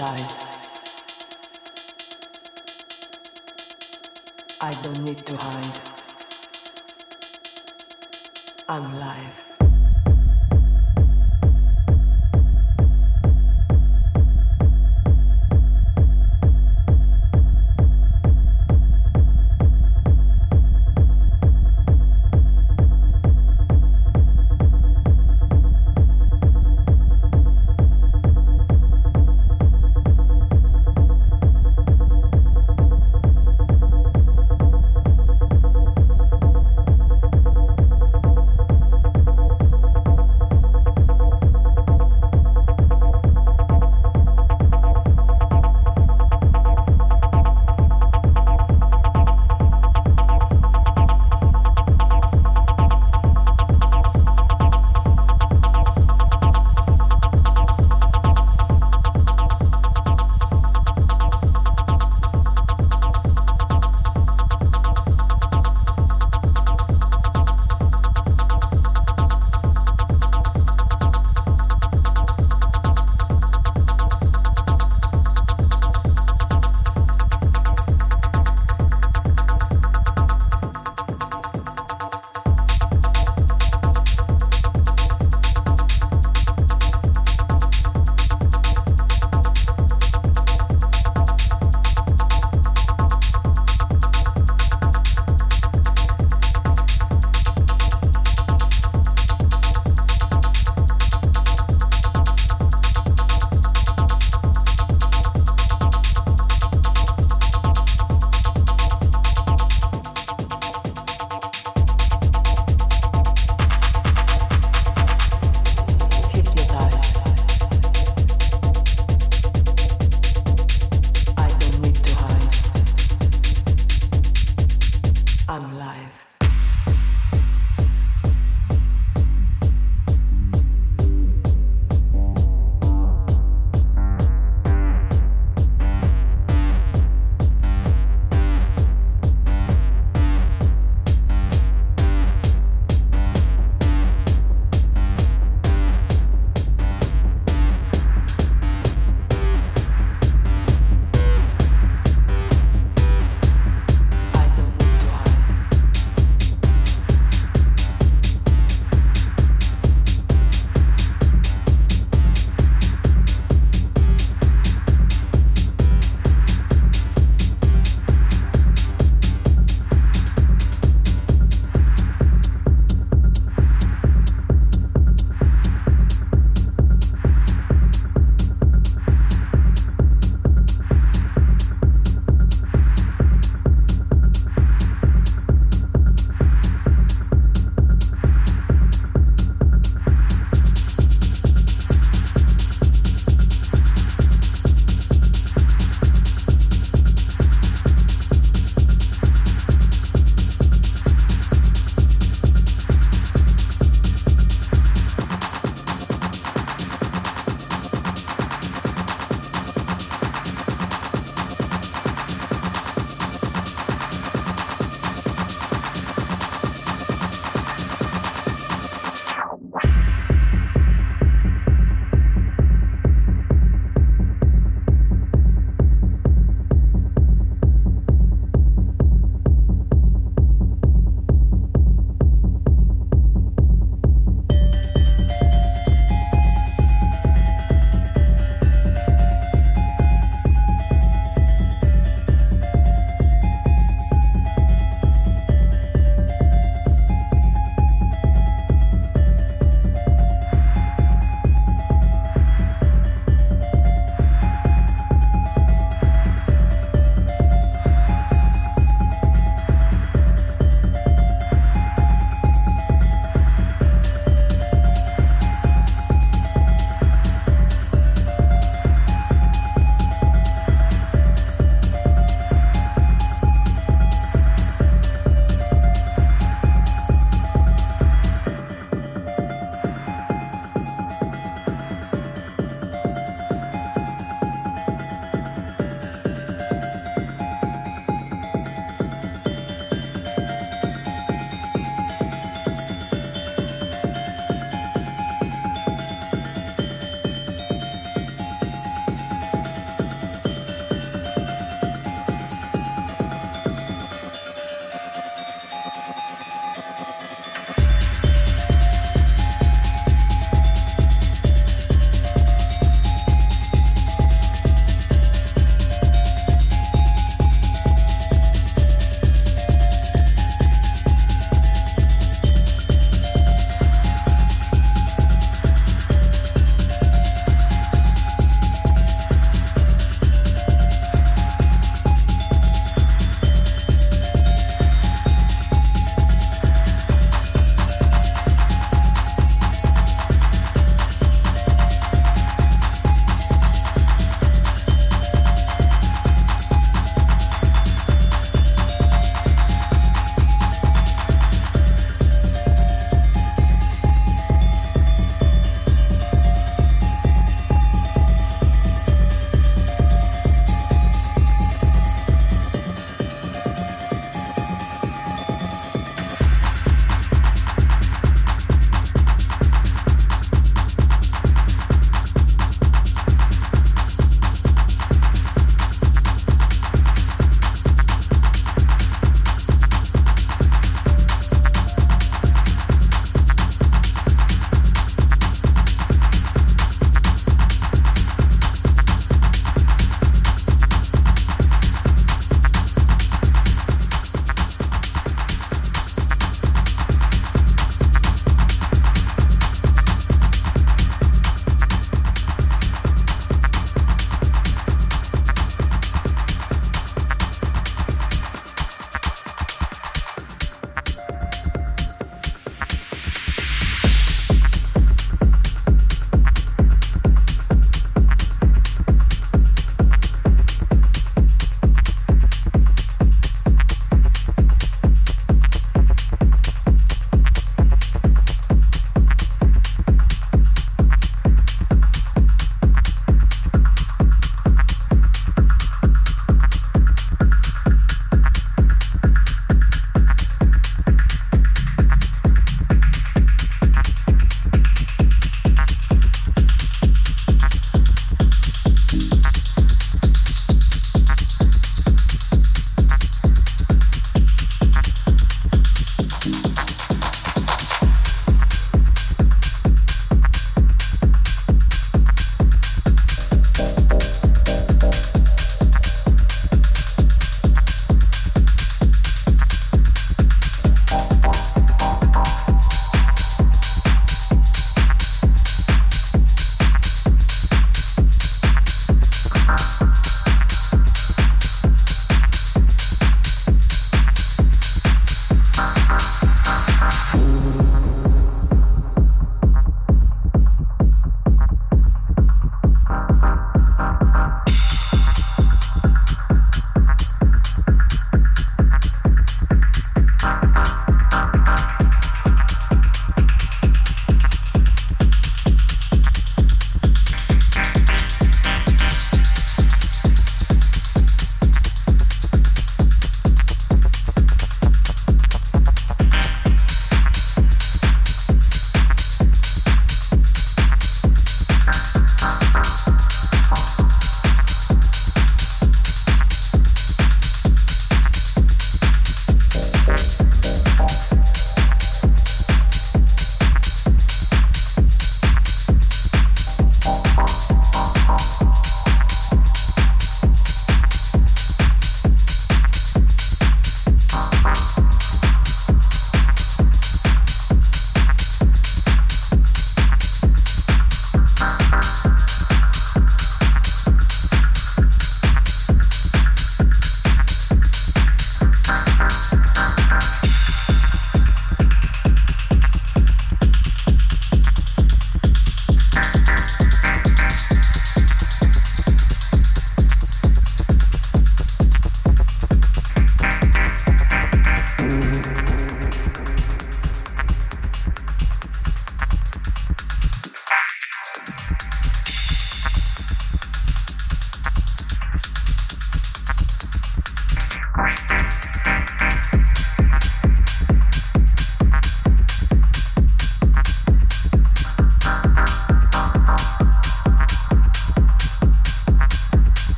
hypnotized.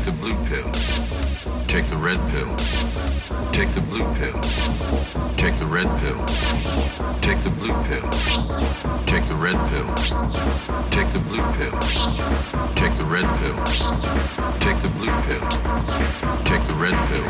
Take the blue pill. Take the red pill. Take the blue pill. Take the red pill. Take the blue pill. Take the red pill. Take the blue pill. Take the red pill. Take the blue pill. Take the red pill.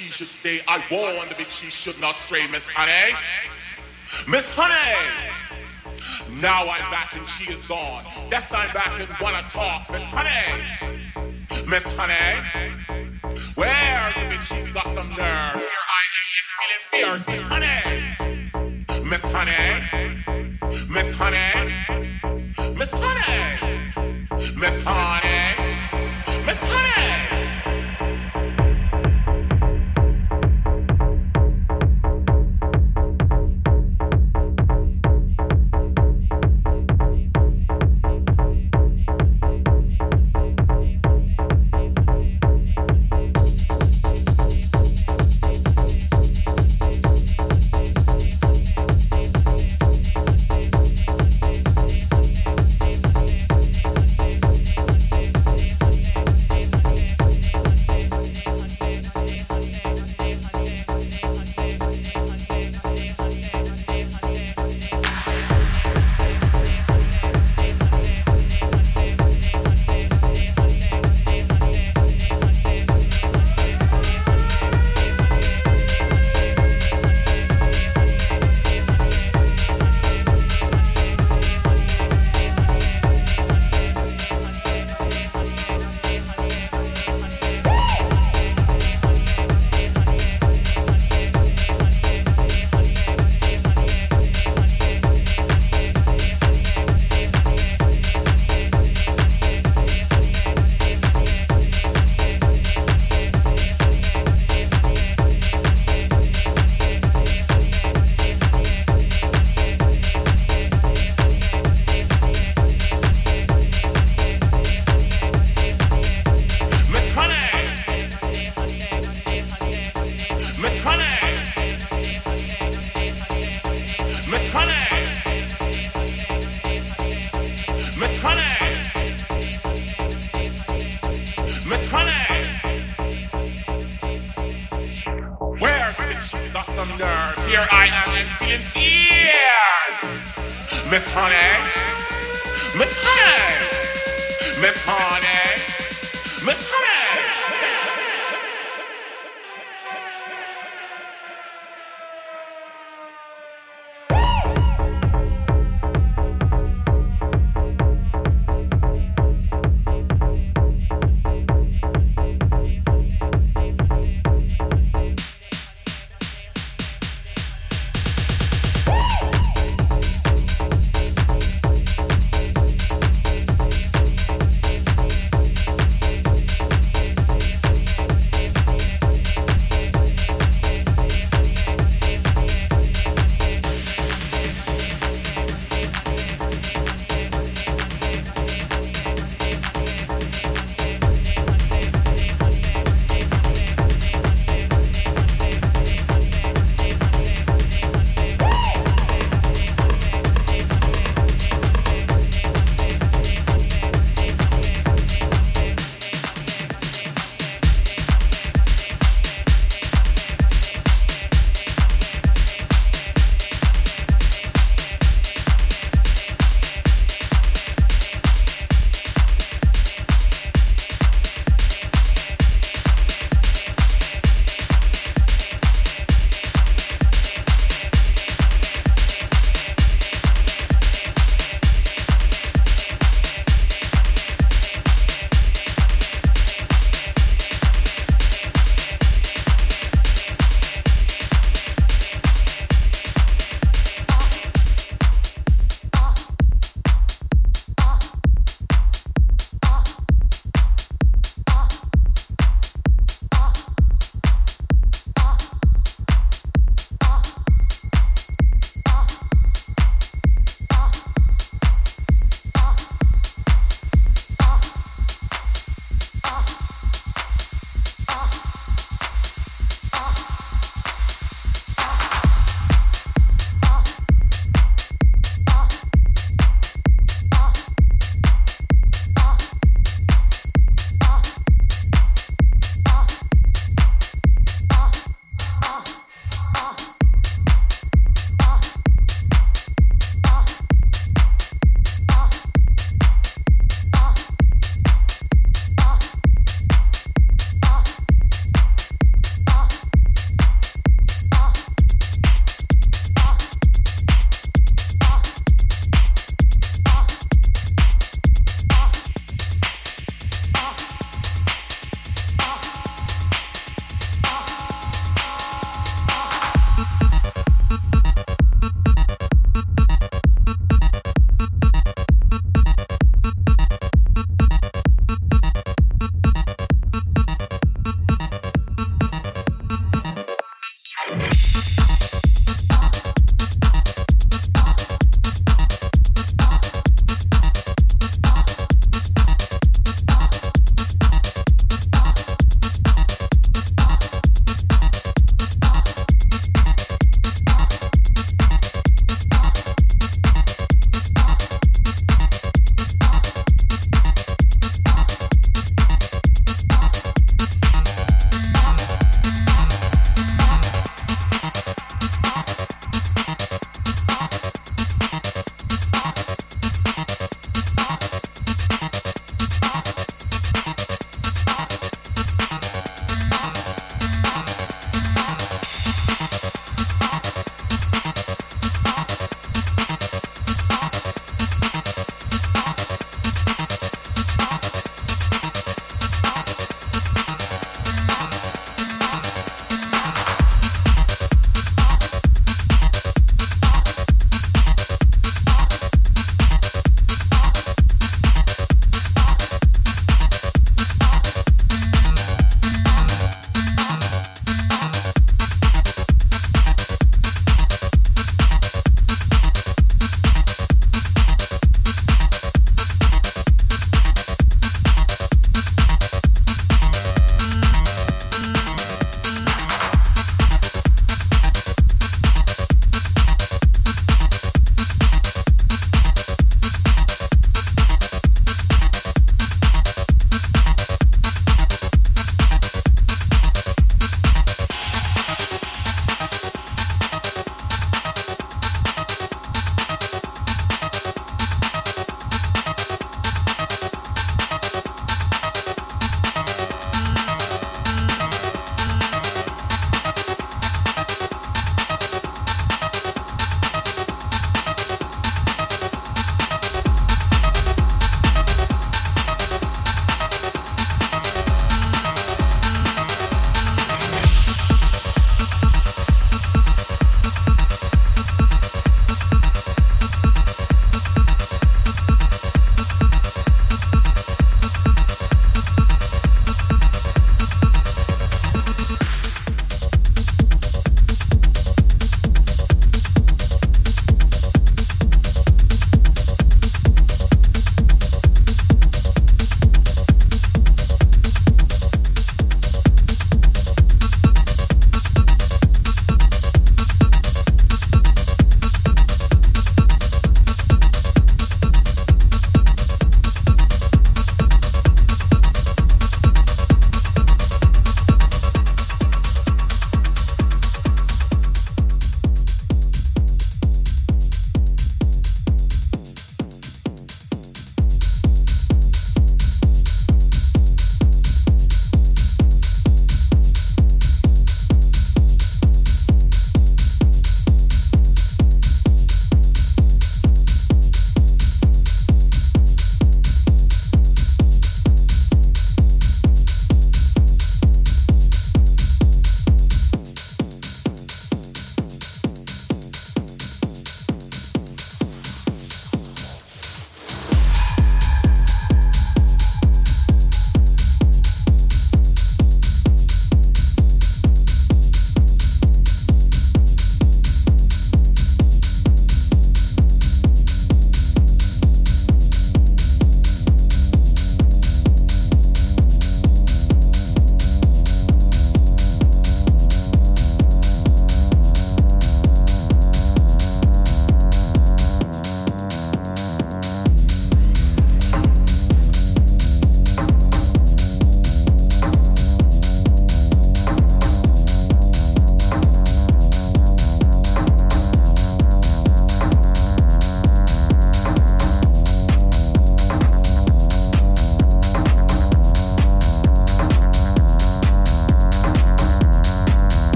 She should stay. I warned the bitch she should not stray, Miss Honey. Miss Honey! Now I'm back and she is gone. Yes, I'm back and wanna talk, Miss Honey. Miss Honey. Where's the bitch? She's got some nerve. Here I am feeling fierce, Miss Honey. Miss Honey. Miss Honey. Miss Honey. Miss Honey.